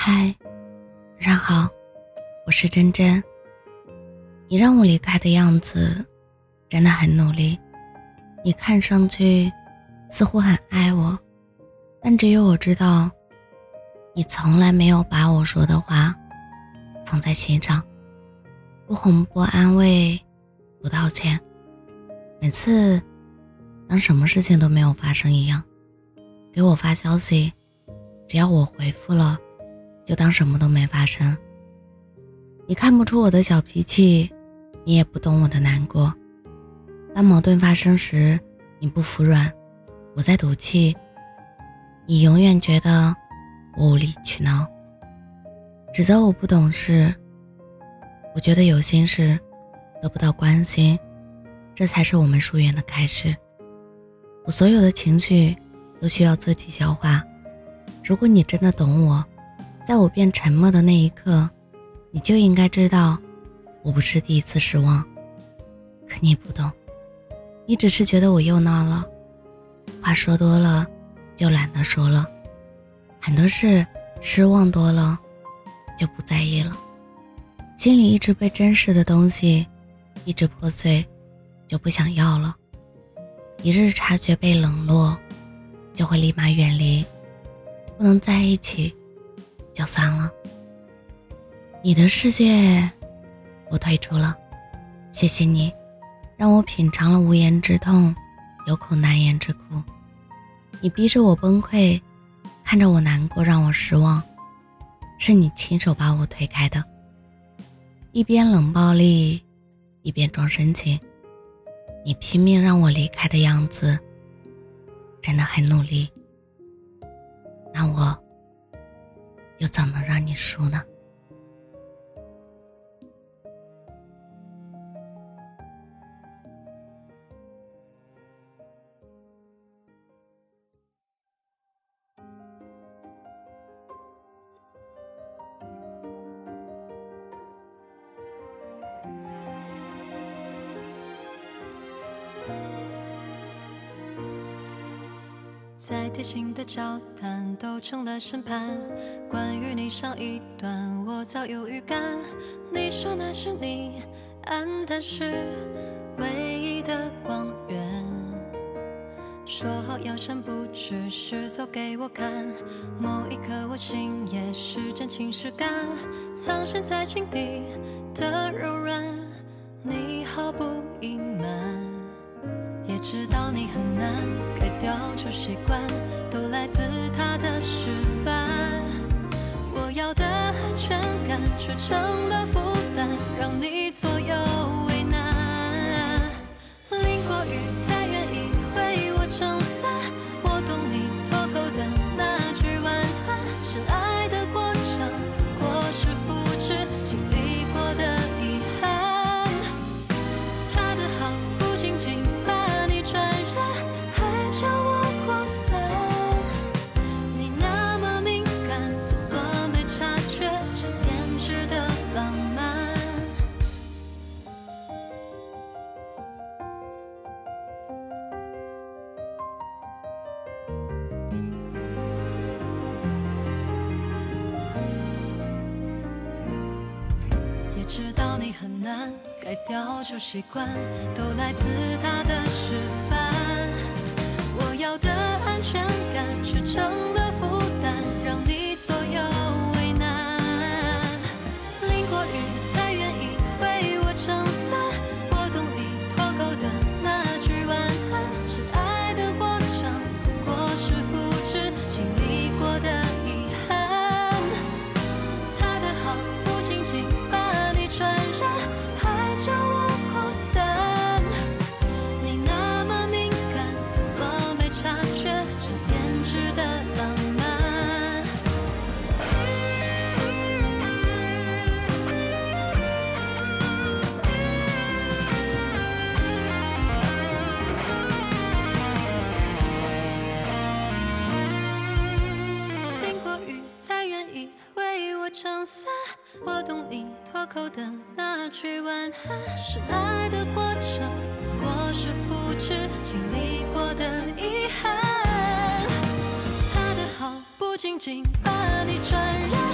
嗨，晚上好，我是真真。你让我离开的样子，真的很努力。你看上去似乎很爱我，但只有我知道，你从来没有把我说的话放在心上，不哄不安慰，不道歉。每次当什么事情都没有发生一样，给我发消息，只要我回复了。就当什么都没发生。你看不出我的小脾气，你也不懂我的难过。当矛盾发生时，你不服软，我在赌气。你永远觉得我无理取闹，指责我不懂事。我觉得有心事得不到关心，这才是我们疏远的开始。我所有的情绪都需要自己消化。如果你真的懂我。在我变沉默的那一刻，你就应该知道，我不是第一次失望。可你不懂，你只是觉得我又闹了，话说多了就懒得说了，很多事失望多了就不在意了，心里一直被真实的东西一直破碎，就不想要了。一日察觉被冷落，就会立马远离，不能在一起。就算了，你的世界，我退出了。谢谢你，让我品尝了无言之痛，有口难言之苦。你逼着我崩溃，看着我难过，让我失望。是你亲手把我推开的，一边冷暴力，一边装深情。你拼命让我离开的样子，真的很努力。那我。又怎能让你输呢？再贴心的交谈都成了审判。关于你上一段，我早有预感。你说那是你暗淡时唯一的光源，说好要删不只是做给我看。某一刻，我心也是真情实感，藏身在心底的柔软，你毫不隐瞒。也知道你很难改掉旧习惯，都来自他的示范。我要的安全感却成了负担，让你左右为难。淋过雨你很难改掉旧习惯，都来自他的示范。我要的安全感却成了负担，让你左右撑伞，我懂你脱口的那句晚安。是爱的过程，不过是复制经历过的遗憾。他的好不。仅仅把你传染，